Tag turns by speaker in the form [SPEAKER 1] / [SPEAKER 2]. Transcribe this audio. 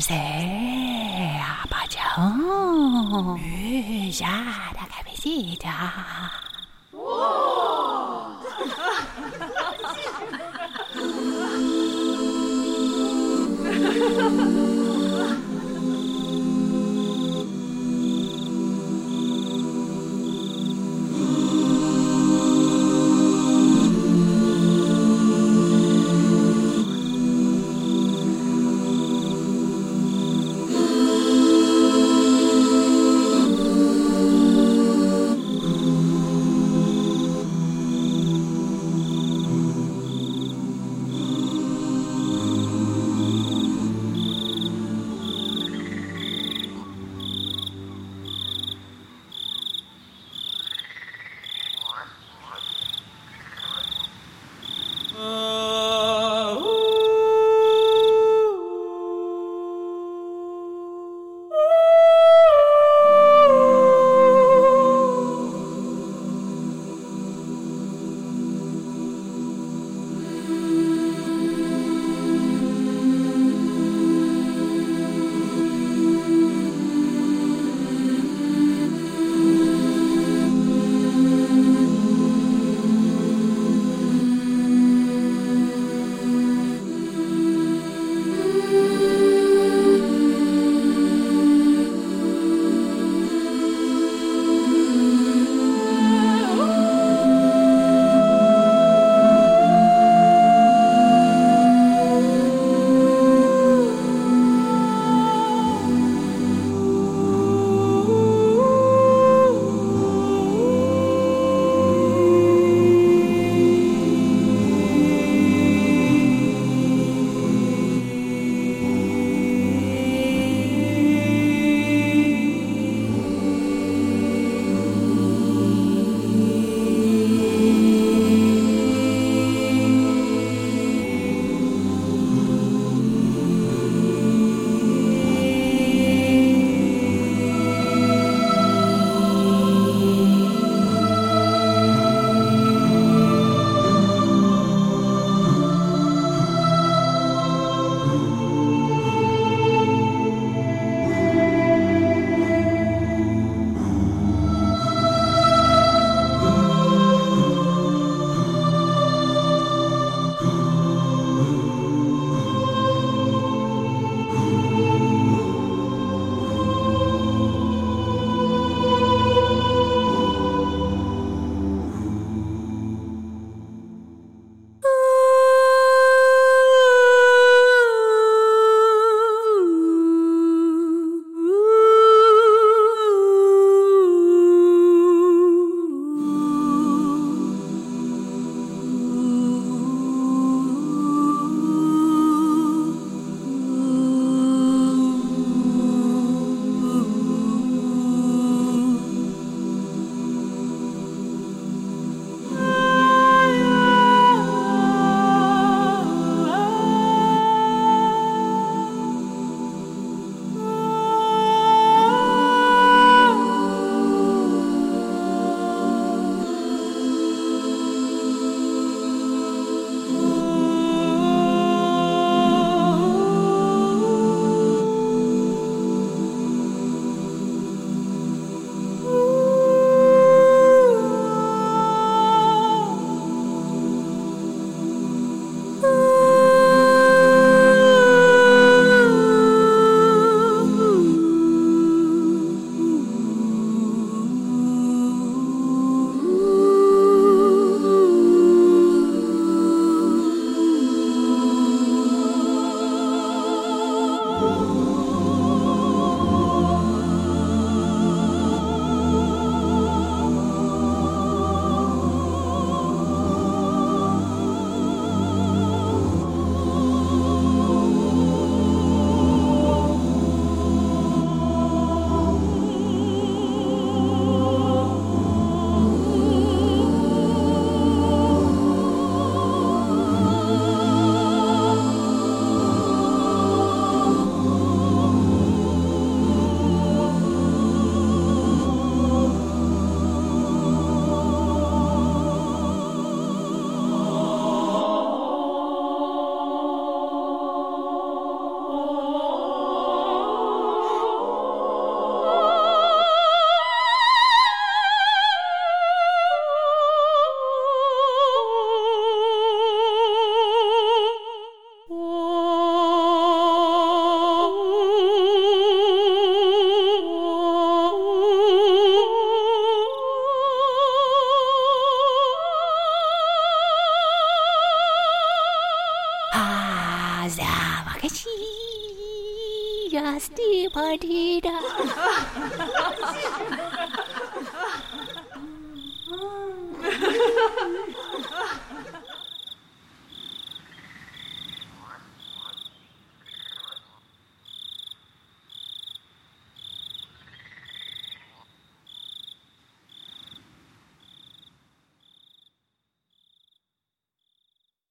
[SPEAKER 1] 谁呀？八强，雨下的开飞机的。Oh. Justy Partida.